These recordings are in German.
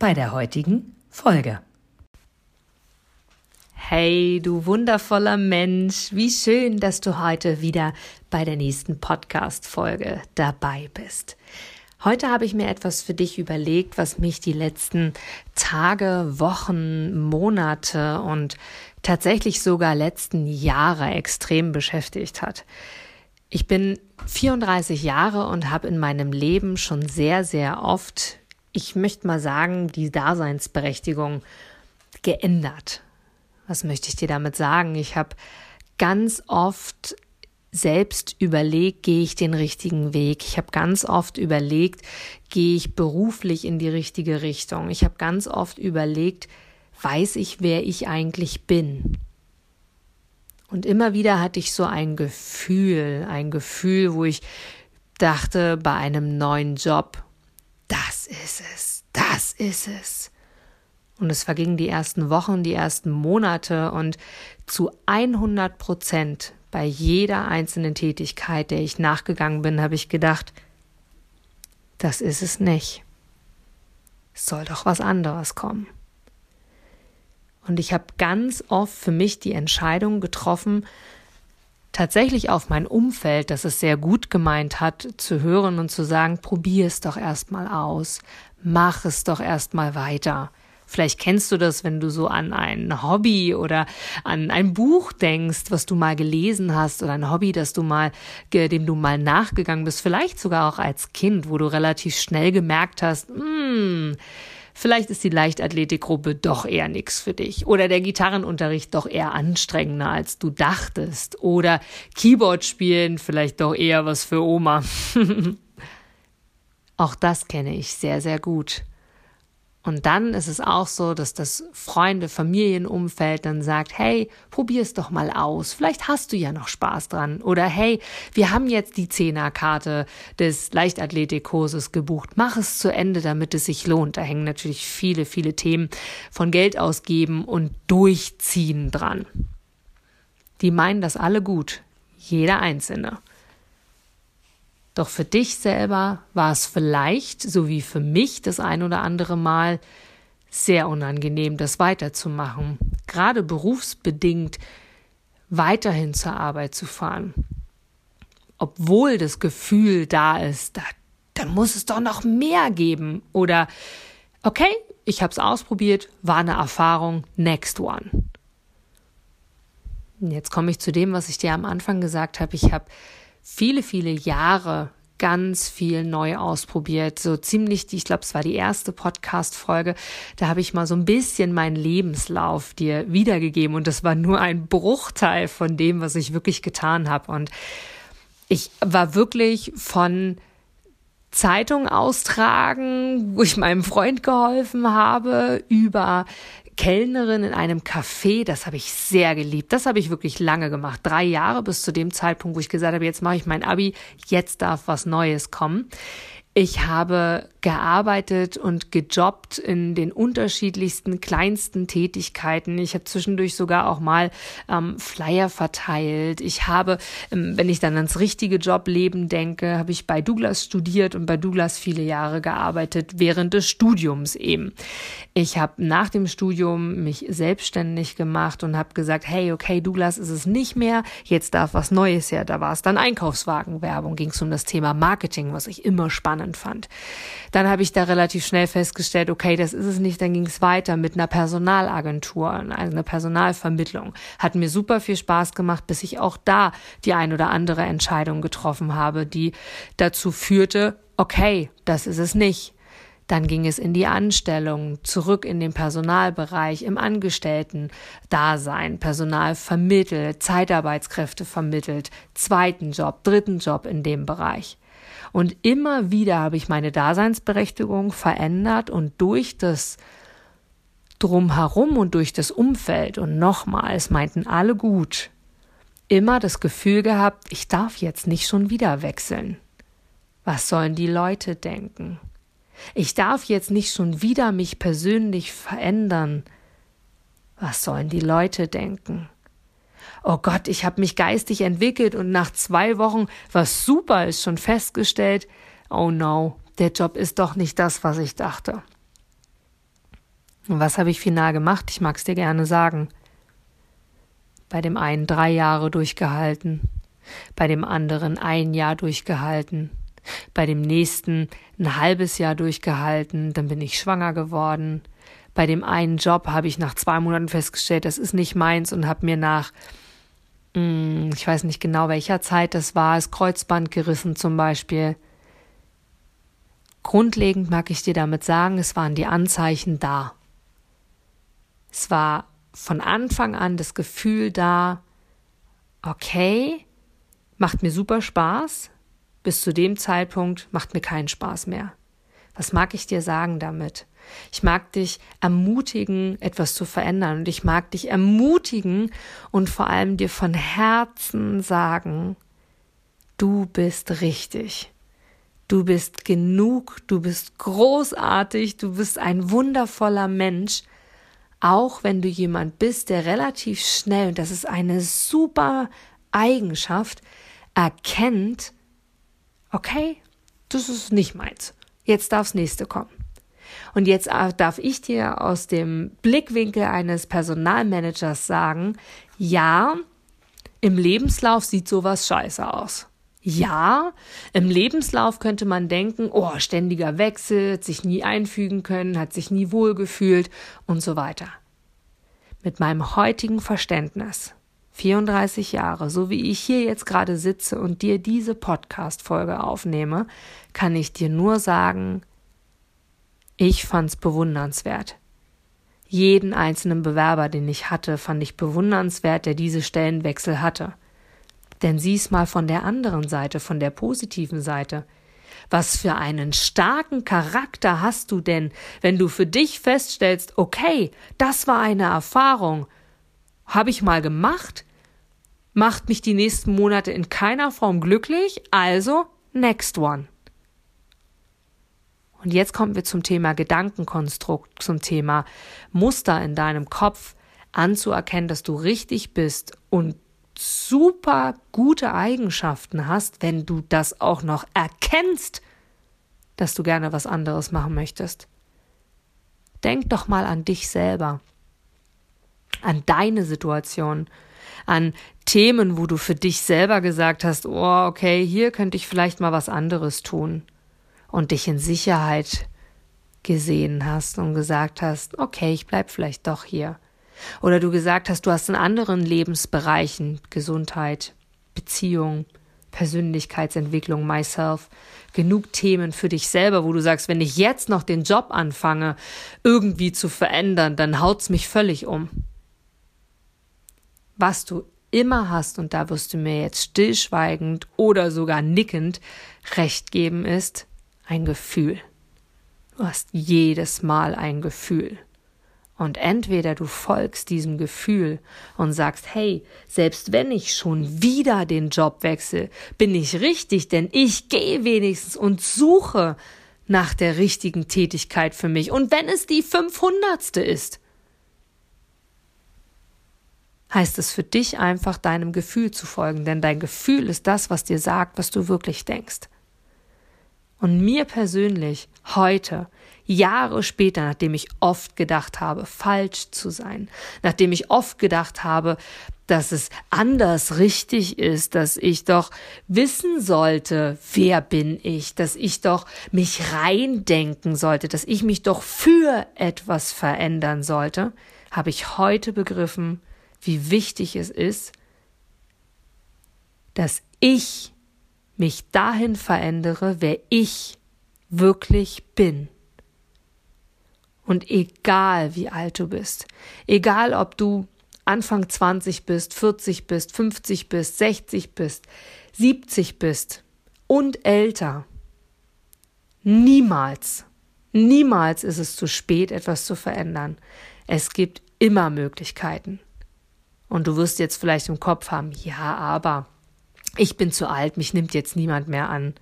bei der heutigen Folge. Hey, du wundervoller Mensch, wie schön, dass du heute wieder bei der nächsten Podcast-Folge dabei bist. Heute habe ich mir etwas für dich überlegt, was mich die letzten Tage, Wochen, Monate und tatsächlich sogar letzten Jahre extrem beschäftigt hat. Ich bin 34 Jahre und habe in meinem Leben schon sehr, sehr oft, ich möchte mal sagen, die Daseinsberechtigung geändert. Was möchte ich dir damit sagen? Ich habe ganz oft selbst überlegt, gehe ich den richtigen Weg. Ich habe ganz oft überlegt, gehe ich beruflich in die richtige Richtung. Ich habe ganz oft überlegt, weiß ich, wer ich eigentlich bin. Und immer wieder hatte ich so ein Gefühl, ein Gefühl, wo ich dachte, bei einem neuen Job, ist es, das ist es. Und es vergingen die ersten Wochen, die ersten Monate und zu 100 Prozent bei jeder einzelnen Tätigkeit, der ich nachgegangen bin, habe ich gedacht, das ist es nicht. Es soll doch was anderes kommen. Und ich habe ganz oft für mich die Entscheidung getroffen, tatsächlich auf mein Umfeld, das es sehr gut gemeint hat, zu hören und zu sagen, probier es doch erstmal aus, mach es doch erstmal weiter. Vielleicht kennst du das, wenn du so an ein Hobby oder an ein Buch denkst, was du mal gelesen hast oder ein Hobby, das du mal, dem du mal nachgegangen bist, vielleicht sogar auch als Kind, wo du relativ schnell gemerkt hast, hm, Vielleicht ist die Leichtathletikgruppe doch eher nichts für dich. Oder der Gitarrenunterricht doch eher anstrengender, als du dachtest. Oder Keyboard spielen vielleicht doch eher was für Oma. Auch das kenne ich sehr, sehr gut. Und dann ist es auch so, dass das Freunde, Familienumfeld dann sagt, hey, probier es doch mal aus. Vielleicht hast du ja noch Spaß dran. Oder hey, wir haben jetzt die Zehnerkarte des Leichtathletikkurses gebucht. Mach es zu Ende, damit es sich lohnt. Da hängen natürlich viele, viele Themen von Geld ausgeben und durchziehen dran. Die meinen das alle gut. Jeder Einzelne. Doch für dich selber war es vielleicht, so wie für mich das ein oder andere Mal, sehr unangenehm, das weiterzumachen. Gerade berufsbedingt weiterhin zur Arbeit zu fahren. Obwohl das Gefühl da ist, da, da muss es doch noch mehr geben. Oder, okay, ich habe es ausprobiert, war eine Erfahrung, next one. Jetzt komme ich zu dem, was ich dir am Anfang gesagt habe. Ich habe viele, viele Jahre ganz viel neu ausprobiert. So ziemlich, ich glaube, es war die erste Podcast-Folge. Da habe ich mal so ein bisschen meinen Lebenslauf dir wiedergegeben und das war nur ein Bruchteil von dem, was ich wirklich getan habe. Und ich war wirklich von Zeitung austragen, wo ich meinem Freund geholfen habe, über Kellnerin in einem Café, das habe ich sehr geliebt. Das habe ich wirklich lange gemacht. Drei Jahre bis zu dem Zeitpunkt, wo ich gesagt habe, jetzt mache ich mein Abi, jetzt darf was Neues kommen. Ich habe gearbeitet und gejobbt in den unterschiedlichsten kleinsten Tätigkeiten. Ich habe zwischendurch sogar auch mal ähm, Flyer verteilt. Ich habe, ähm, wenn ich dann ans richtige Jobleben denke, habe ich bei Douglas studiert und bei Douglas viele Jahre gearbeitet während des Studiums eben. Ich habe nach dem Studium mich selbstständig gemacht und habe gesagt, hey, okay, Douglas ist es nicht mehr, jetzt darf was Neues her. Da war es dann Einkaufswagenwerbung, ging es um das Thema Marketing, was ich immer spannend fand. Dann habe ich da relativ schnell festgestellt, okay, das ist es nicht, dann ging es weiter mit einer Personalagentur, also einer Personalvermittlung. Hat mir super viel Spaß gemacht, bis ich auch da die ein oder andere Entscheidung getroffen habe, die dazu führte, okay, das ist es nicht. Dann ging es in die Anstellung, zurück in den Personalbereich, im Angestellten-Dasein, Personal vermittelt, Zeitarbeitskräfte vermittelt, zweiten Job, dritten Job in dem Bereich. Und immer wieder habe ich meine Daseinsberechtigung verändert und durch das drumherum und durch das Umfeld und nochmal, es meinten alle gut, immer das Gefühl gehabt, ich darf jetzt nicht schon wieder wechseln. Was sollen die Leute denken? Ich darf jetzt nicht schon wieder mich persönlich verändern. Was sollen die Leute denken? Oh Gott, ich habe mich geistig entwickelt und nach zwei Wochen, was super ist, schon festgestellt, oh no, der Job ist doch nicht das, was ich dachte. Und was habe ich final gemacht? Ich mag es dir gerne sagen. Bei dem einen drei Jahre durchgehalten, bei dem anderen ein Jahr durchgehalten, bei dem nächsten ein halbes Jahr durchgehalten, dann bin ich schwanger geworden. Bei dem einen Job habe ich nach zwei Monaten festgestellt, das ist nicht meins und habe mir nach, ich weiß nicht genau welcher Zeit das war, das Kreuzband gerissen zum Beispiel. Grundlegend mag ich dir damit sagen, es waren die Anzeichen da. Es war von Anfang an das Gefühl da, okay, macht mir super Spaß, bis zu dem Zeitpunkt macht mir keinen Spaß mehr. Was mag ich dir sagen damit? Ich mag dich ermutigen, etwas zu verändern und ich mag dich ermutigen und vor allem dir von Herzen sagen, du bist richtig. Du bist genug, du bist großartig, du bist ein wundervoller Mensch, auch wenn du jemand bist, der relativ schnell, und das ist eine super Eigenschaft, erkennt, okay, das ist nicht meins. Jetzt darf's nächste kommen. Und jetzt äh, darf ich dir aus dem Blickwinkel eines Personalmanagers sagen, ja, im Lebenslauf sieht sowas scheiße aus. Ja, im Lebenslauf könnte man denken, oh, ständiger Wechsel, hat sich nie einfügen können, hat sich nie wohlgefühlt und so weiter. Mit meinem heutigen Verständnis 34 Jahre, so wie ich hier jetzt gerade sitze und dir diese Podcast-Folge aufnehme, kann ich dir nur sagen, ich fand's bewundernswert. Jeden einzelnen Bewerber, den ich hatte, fand ich bewundernswert, der diese Stellenwechsel hatte. Denn sieh's mal von der anderen Seite, von der positiven Seite. Was für einen starken Charakter hast du denn, wenn du für dich feststellst, okay, das war eine Erfahrung, habe ich mal gemacht, macht mich die nächsten Monate in keiner Form glücklich, also next one. Und jetzt kommen wir zum Thema Gedankenkonstrukt, zum Thema Muster in deinem Kopf anzuerkennen, dass du richtig bist und super gute Eigenschaften hast, wenn du das auch noch erkennst, dass du gerne was anderes machen möchtest. Denk doch mal an dich selber, an deine Situation, an Themen, wo du für dich selber gesagt hast, oh, okay, hier könnte ich vielleicht mal was anderes tun und dich in Sicherheit gesehen hast und gesagt hast, okay, ich bleib vielleicht doch hier. Oder du gesagt hast, du hast in anderen Lebensbereichen, Gesundheit, Beziehung, Persönlichkeitsentwicklung, myself, genug Themen für dich selber, wo du sagst, wenn ich jetzt noch den Job anfange, irgendwie zu verändern, dann haut's mich völlig um. Was du immer hast, und da wirst du mir jetzt stillschweigend oder sogar nickend recht geben, ist ein Gefühl. Du hast jedes Mal ein Gefühl. Und entweder du folgst diesem Gefühl und sagst, hey, selbst wenn ich schon wieder den Job wechsle, bin ich richtig, denn ich gehe wenigstens und suche nach der richtigen Tätigkeit für mich. Und wenn es die 500. ist, heißt es für dich einfach deinem Gefühl zu folgen, denn dein Gefühl ist das, was dir sagt, was du wirklich denkst. Und mir persönlich heute, Jahre später, nachdem ich oft gedacht habe, falsch zu sein, nachdem ich oft gedacht habe, dass es anders richtig ist, dass ich doch wissen sollte, wer bin ich, dass ich doch mich reindenken sollte, dass ich mich doch für etwas verändern sollte, habe ich heute begriffen, wie wichtig es ist, dass ich mich dahin verändere, wer ich wirklich bin. Und egal wie alt du bist, egal ob du Anfang 20 bist, 40 bist, 50 bist, 60 bist, 70 bist und älter, niemals Niemals ist es zu spät, etwas zu verändern. Es gibt immer Möglichkeiten. Und du wirst jetzt vielleicht im Kopf haben, ja, aber ich bin zu alt, mich nimmt jetzt niemand mehr an.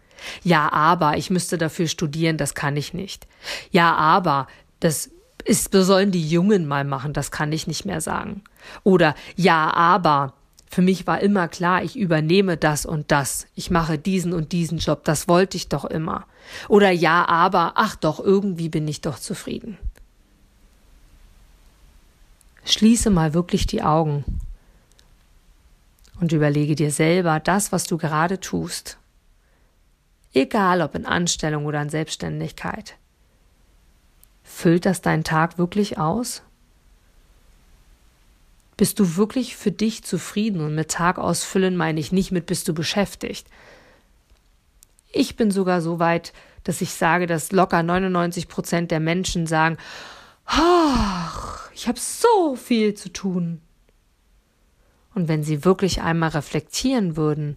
Ja, aber ich müsste dafür studieren, das kann ich nicht. Ja, aber das ist, sollen die Jungen mal machen, das kann ich nicht mehr sagen. Oder ja, aber für mich war immer klar, ich übernehme das und das. Ich mache diesen und diesen Job. Das wollte ich doch immer. Oder ja, aber, ach doch, irgendwie bin ich doch zufrieden. Schließe mal wirklich die Augen und überlege dir selber das, was du gerade tust. Egal ob in Anstellung oder in Selbstständigkeit. Füllt das deinen Tag wirklich aus? Bist du wirklich für dich zufrieden? Und mit Tag ausfüllen meine ich nicht mit bist du beschäftigt. Ich bin sogar so weit, dass ich sage, dass locker 99 Prozent der Menschen sagen, ich habe so viel zu tun. Und wenn sie wirklich einmal reflektieren würden,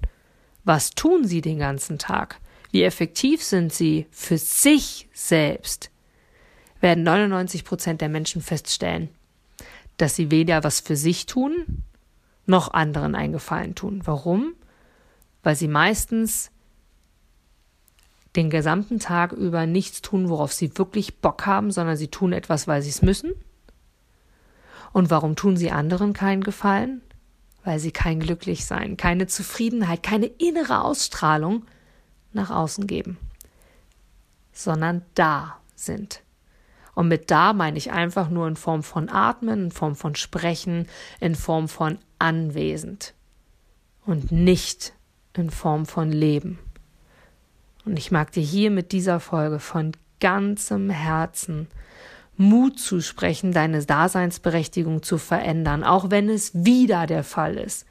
was tun sie den ganzen Tag? Wie effektiv sind sie für sich selbst? Werden 99 Prozent der Menschen feststellen, dass sie weder was für sich tun, noch anderen einen Gefallen tun. Warum? Weil sie meistens den gesamten Tag über nichts tun, worauf sie wirklich Bock haben, sondern sie tun etwas, weil sie es müssen. Und warum tun sie anderen keinen Gefallen? Weil sie kein Glücklichsein, keine Zufriedenheit, keine innere Ausstrahlung nach außen geben, sondern da sind. Und mit da meine ich einfach nur in Form von Atmen, in Form von Sprechen, in Form von anwesend und nicht in Form von Leben. Und ich mag dir hier mit dieser Folge von ganzem Herzen Mut zusprechen, deine Daseinsberechtigung zu verändern, auch wenn es wieder der Fall ist.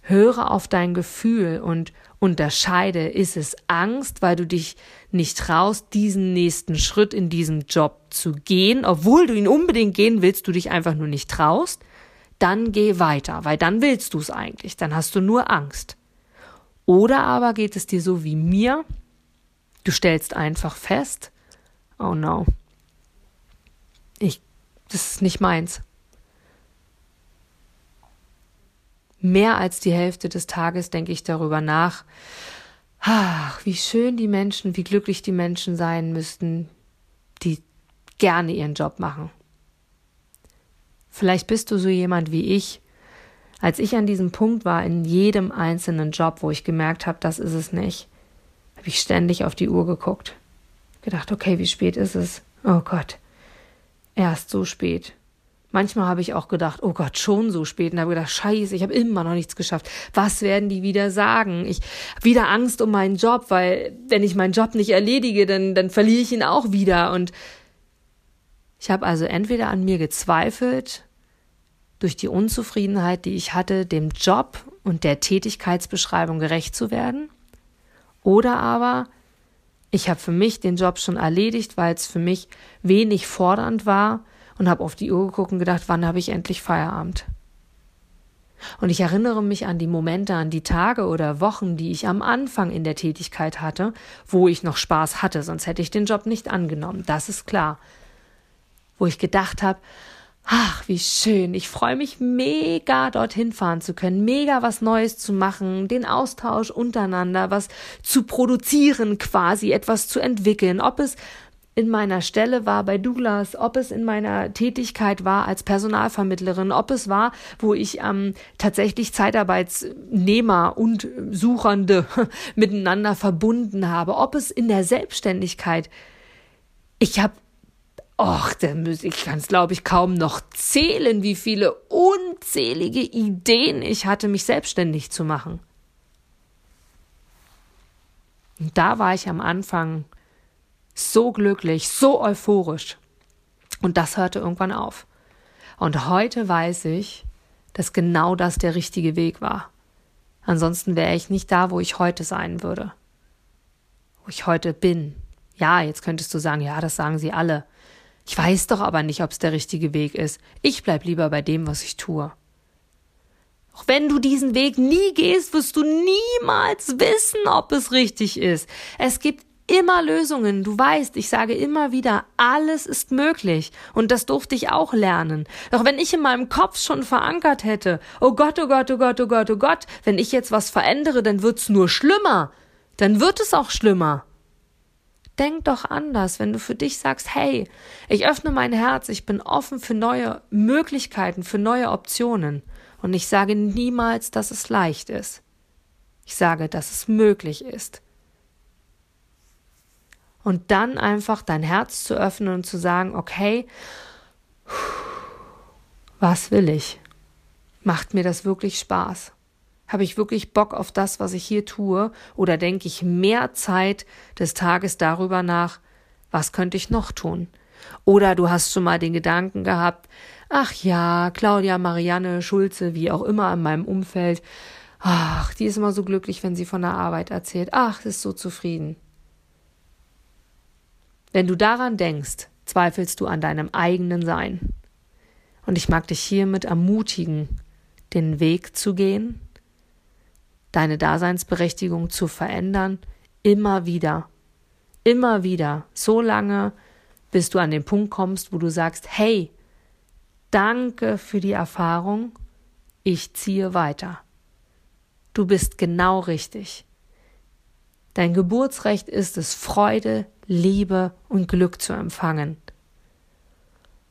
Höre auf dein Gefühl und unterscheide, ist es Angst, weil du dich nicht traust, diesen nächsten Schritt in diesem Job zu gehen, obwohl du ihn unbedingt gehen willst, du dich einfach nur nicht traust, dann geh weiter, weil dann willst du es eigentlich, dann hast du nur Angst. Oder aber geht es dir so wie mir, du stellst einfach fest, oh no, ich, das ist nicht meins. mehr als die Hälfte des Tages denke ich darüber nach, ach, wie schön die Menschen, wie glücklich die Menschen sein müssten, die gerne ihren Job machen. Vielleicht bist du so jemand wie ich. Als ich an diesem Punkt war, in jedem einzelnen Job, wo ich gemerkt habe, das ist es nicht, habe ich ständig auf die Uhr geguckt. Gedacht, okay, wie spät ist es? Oh Gott, erst so spät. Manchmal habe ich auch gedacht, oh Gott, schon so spät. Und habe gedacht, scheiße, ich habe immer noch nichts geschafft. Was werden die wieder sagen? Ich habe wieder Angst um meinen Job, weil wenn ich meinen Job nicht erledige, dann, dann verliere ich ihn auch wieder. Und ich habe also entweder an mir gezweifelt, durch die Unzufriedenheit, die ich hatte, dem Job und der Tätigkeitsbeschreibung gerecht zu werden, oder aber ich habe für mich den Job schon erledigt, weil es für mich wenig fordernd war und habe auf die Uhr geguckt und gedacht, wann habe ich endlich Feierabend? Und ich erinnere mich an die Momente, an die Tage oder Wochen, die ich am Anfang in der Tätigkeit hatte, wo ich noch Spaß hatte, sonst hätte ich den Job nicht angenommen, das ist klar. Wo ich gedacht habe, ach, wie schön, ich freue mich mega dorthin fahren zu können, mega was Neues zu machen, den Austausch untereinander, was zu produzieren quasi, etwas zu entwickeln, ob es in meiner Stelle war bei Douglas, ob es in meiner Tätigkeit war als Personalvermittlerin, ob es war, wo ich ähm, tatsächlich Zeitarbeitsnehmer und Suchende miteinander verbunden habe, ob es in der Selbstständigkeit. Ich habe Och, da muss ich kann es glaube ich kaum noch zählen, wie viele unzählige Ideen ich hatte, mich selbstständig zu machen. Und da war ich am Anfang so glücklich, so euphorisch. Und das hörte irgendwann auf. Und heute weiß ich, dass genau das der richtige Weg war. Ansonsten wäre ich nicht da, wo ich heute sein würde. Wo ich heute bin. Ja, jetzt könntest du sagen, ja, das sagen sie alle. Ich weiß doch aber nicht, ob es der richtige Weg ist. Ich bleib lieber bei dem, was ich tue. Auch wenn du diesen Weg nie gehst, wirst du niemals wissen, ob es richtig ist. Es gibt immer Lösungen. Du weißt, ich sage immer wieder, alles ist möglich. Und das durfte ich auch lernen. Doch wenn ich in meinem Kopf schon verankert hätte, oh Gott, oh Gott, oh Gott, oh Gott, oh Gott, wenn ich jetzt was verändere, dann wird's nur schlimmer. Dann wird es auch schlimmer. Denk doch anders, wenn du für dich sagst, hey, ich öffne mein Herz, ich bin offen für neue Möglichkeiten, für neue Optionen. Und ich sage niemals, dass es leicht ist. Ich sage, dass es möglich ist. Und dann einfach dein Herz zu öffnen und zu sagen, okay, was will ich? Macht mir das wirklich Spaß? Habe ich wirklich Bock auf das, was ich hier tue? Oder denke ich mehr Zeit des Tages darüber nach, was könnte ich noch tun? Oder du hast schon mal den Gedanken gehabt, ach ja, Claudia, Marianne, Schulze, wie auch immer in meinem Umfeld, ach, die ist immer so glücklich, wenn sie von der Arbeit erzählt, ach, ist so zufrieden. Wenn du daran denkst, zweifelst du an deinem eigenen Sein. Und ich mag dich hiermit ermutigen, den Weg zu gehen, deine Daseinsberechtigung zu verändern, immer wieder, immer wieder, so lange, bis du an den Punkt kommst, wo du sagst, hey, danke für die Erfahrung, ich ziehe weiter. Du bist genau richtig. Dein Geburtsrecht ist es, Freude, Liebe und Glück zu empfangen.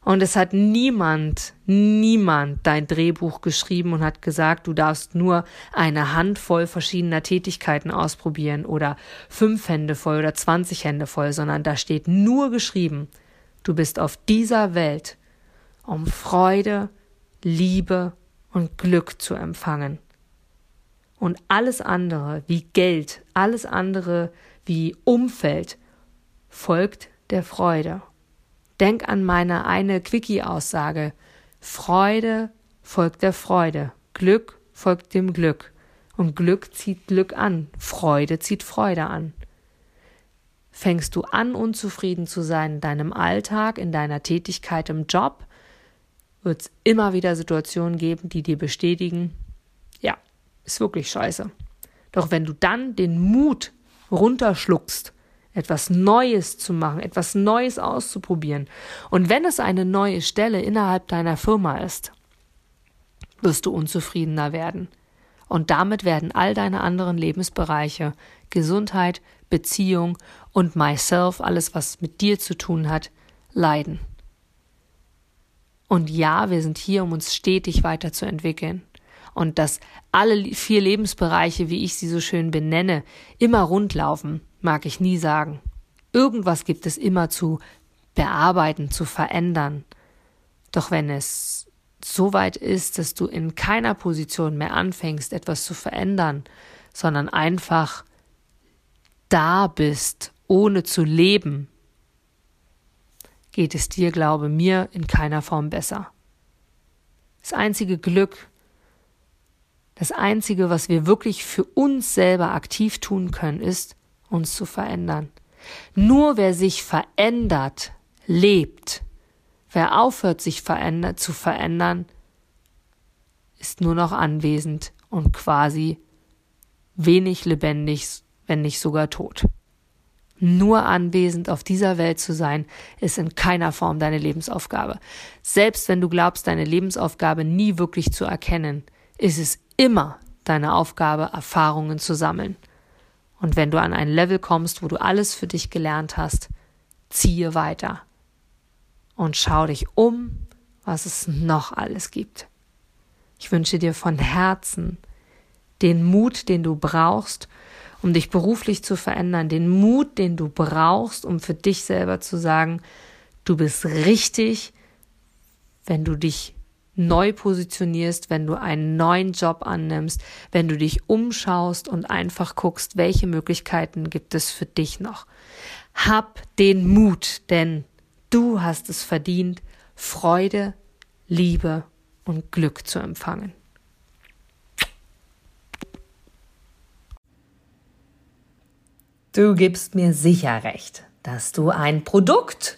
Und es hat niemand, niemand dein Drehbuch geschrieben und hat gesagt, du darfst nur eine Handvoll verschiedener Tätigkeiten ausprobieren oder fünf Hände voll oder zwanzig Hände voll, sondern da steht nur geschrieben, du bist auf dieser Welt, um Freude, Liebe und Glück zu empfangen. Und alles andere wie Geld, alles andere wie Umfeld folgt der Freude. Denk an meine eine Quickie-Aussage. Freude folgt der Freude. Glück folgt dem Glück. Und Glück zieht Glück an. Freude zieht Freude an. Fängst du an, unzufrieden zu sein in deinem Alltag, in deiner Tätigkeit im Job, wird es immer wieder Situationen geben, die dir bestätigen, ja, ist wirklich scheiße. Doch wenn du dann den Mut runterschluckst etwas Neues zu machen, etwas Neues auszuprobieren. Und wenn es eine neue Stelle innerhalb deiner Firma ist, wirst du unzufriedener werden. Und damit werden all deine anderen Lebensbereiche, Gesundheit, Beziehung und myself, alles was mit dir zu tun hat, leiden. Und ja, wir sind hier, um uns stetig weiterzuentwickeln. Und dass alle vier Lebensbereiche, wie ich sie so schön benenne, immer rundlaufen, mag ich nie sagen. Irgendwas gibt es immer zu bearbeiten, zu verändern. Doch wenn es so weit ist, dass du in keiner Position mehr anfängst, etwas zu verändern, sondern einfach da bist, ohne zu leben, geht es dir, glaube mir, in keiner Form besser. Das einzige Glück, das einzige, was wir wirklich für uns selber aktiv tun können, ist, uns zu verändern. Nur wer sich verändert, lebt. Wer aufhört, sich verändert, zu verändern, ist nur noch anwesend und quasi wenig lebendig, wenn nicht sogar tot. Nur anwesend auf dieser Welt zu sein, ist in keiner Form deine Lebensaufgabe. Selbst wenn du glaubst, deine Lebensaufgabe nie wirklich zu erkennen, ist es immer deine Aufgabe, Erfahrungen zu sammeln. Und wenn du an ein Level kommst, wo du alles für dich gelernt hast, ziehe weiter und schau dich um, was es noch alles gibt. Ich wünsche dir von Herzen den Mut, den du brauchst, um dich beruflich zu verändern, den Mut, den du brauchst, um für dich selber zu sagen, du bist richtig, wenn du dich neu positionierst, wenn du einen neuen Job annimmst, wenn du dich umschaust und einfach guckst, welche Möglichkeiten gibt es für dich noch. Hab den Mut, denn du hast es verdient, Freude, Liebe und Glück zu empfangen. Du gibst mir sicher recht, dass du ein Produkt